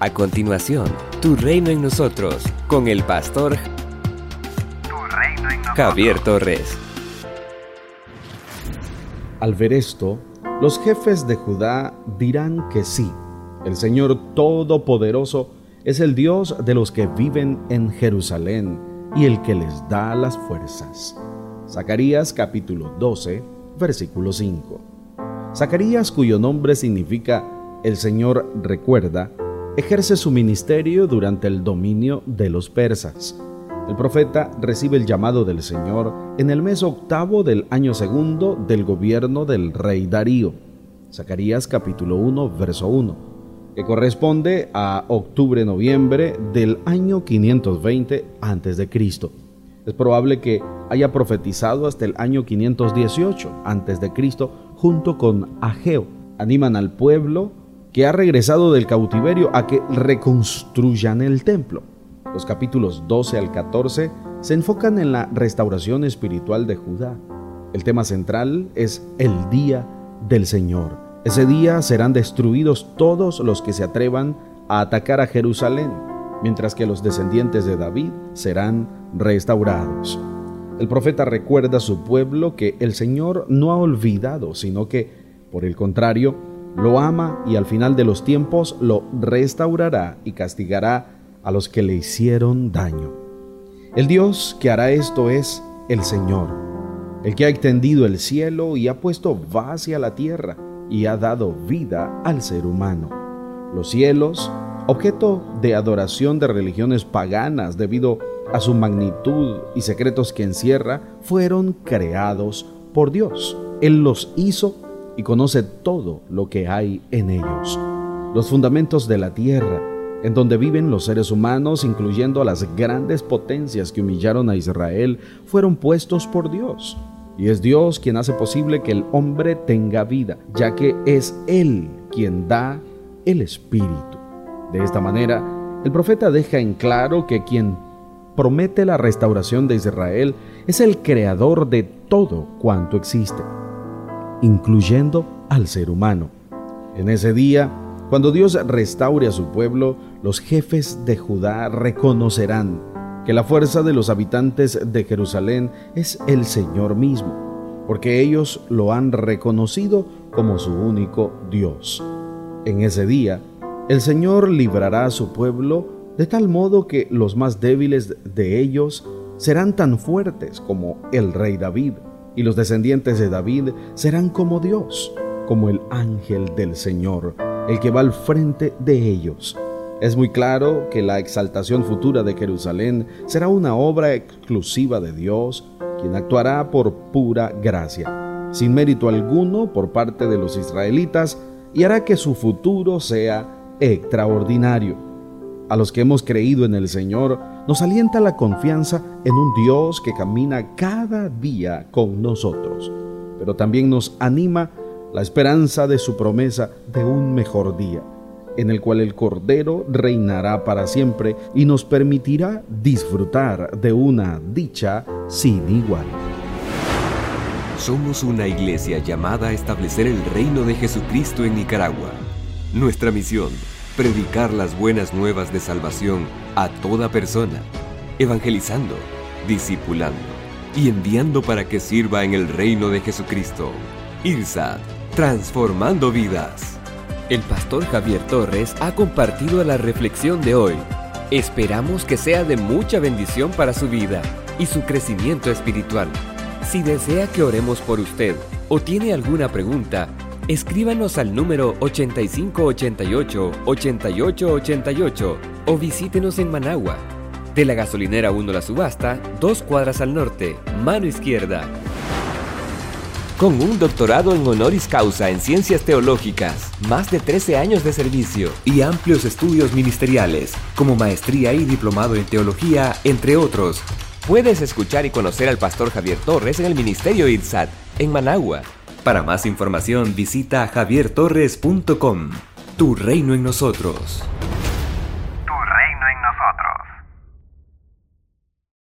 A continuación, Tu Reino en Nosotros, con el pastor Javier Torres. Al ver esto, los jefes de Judá dirán que sí, el Señor Todopoderoso es el Dios de los que viven en Jerusalén y el que les da las fuerzas. Zacarías capítulo 12, versículo 5. Zacarías, cuyo nombre significa el Señor recuerda, ejerce su ministerio durante el dominio de los persas. El profeta recibe el llamado del Señor en el mes octavo del año segundo del gobierno del rey Darío. Zacarías capítulo 1, verso 1, que corresponde a octubre-noviembre del año 520 a.C. Es probable que haya profetizado hasta el año 518 a.C. junto con Ageo. Animan al pueblo que ha regresado del cautiverio a que reconstruyan el templo. Los capítulos 12 al 14 se enfocan en la restauración espiritual de Judá. El tema central es el día del Señor. Ese día serán destruidos todos los que se atrevan a atacar a Jerusalén, mientras que los descendientes de David serán restaurados. El profeta recuerda a su pueblo que el Señor no ha olvidado, sino que, por el contrario, lo ama y al final de los tiempos lo restaurará y castigará a los que le hicieron daño. El Dios que hará esto es el Señor, el que ha extendido el cielo y ha puesto base a la tierra y ha dado vida al ser humano. Los cielos, objeto de adoración de religiones paganas debido a su magnitud y secretos que encierra, fueron creados por Dios. Él los hizo y conoce todo lo que hay en ellos. Los fundamentos de la tierra, en donde viven los seres humanos, incluyendo a las grandes potencias que humillaron a Israel, fueron puestos por Dios. Y es Dios quien hace posible que el hombre tenga vida, ya que es Él quien da el Espíritu. De esta manera, el profeta deja en claro que quien promete la restauración de Israel es el creador de todo cuanto existe incluyendo al ser humano. En ese día, cuando Dios restaure a su pueblo, los jefes de Judá reconocerán que la fuerza de los habitantes de Jerusalén es el Señor mismo, porque ellos lo han reconocido como su único Dios. En ese día, el Señor librará a su pueblo de tal modo que los más débiles de ellos serán tan fuertes como el rey David y los descendientes de David serán como Dios, como el ángel del Señor, el que va al frente de ellos. Es muy claro que la exaltación futura de Jerusalén será una obra exclusiva de Dios, quien actuará por pura gracia, sin mérito alguno por parte de los israelitas, y hará que su futuro sea extraordinario. A los que hemos creído en el Señor, nos alienta la confianza en un Dios que camina cada día con nosotros, pero también nos anima la esperanza de su promesa de un mejor día, en el cual el Cordero reinará para siempre y nos permitirá disfrutar de una dicha sin igual. Somos una iglesia llamada a establecer el reino de Jesucristo en Nicaragua. Nuestra misión predicar las buenas nuevas de salvación a toda persona, evangelizando, discipulando y enviando para que sirva en el reino de Jesucristo. IRSA, transformando vidas. El pastor Javier Torres ha compartido la reflexión de hoy. Esperamos que sea de mucha bendición para su vida y su crecimiento espiritual. Si desea que oremos por usted o tiene alguna pregunta, Escríbanos al número 8588-8888 o visítenos en Managua. De la gasolinera 1 La Subasta, dos cuadras al norte, mano izquierda. Con un doctorado en honoris causa en ciencias teológicas, más de 13 años de servicio y amplios estudios ministeriales, como maestría y diplomado en teología, entre otros, puedes escuchar y conocer al pastor Javier Torres en el Ministerio IRSAT, en Managua para más información visita javiertorres.com. Tu reino en nosotros.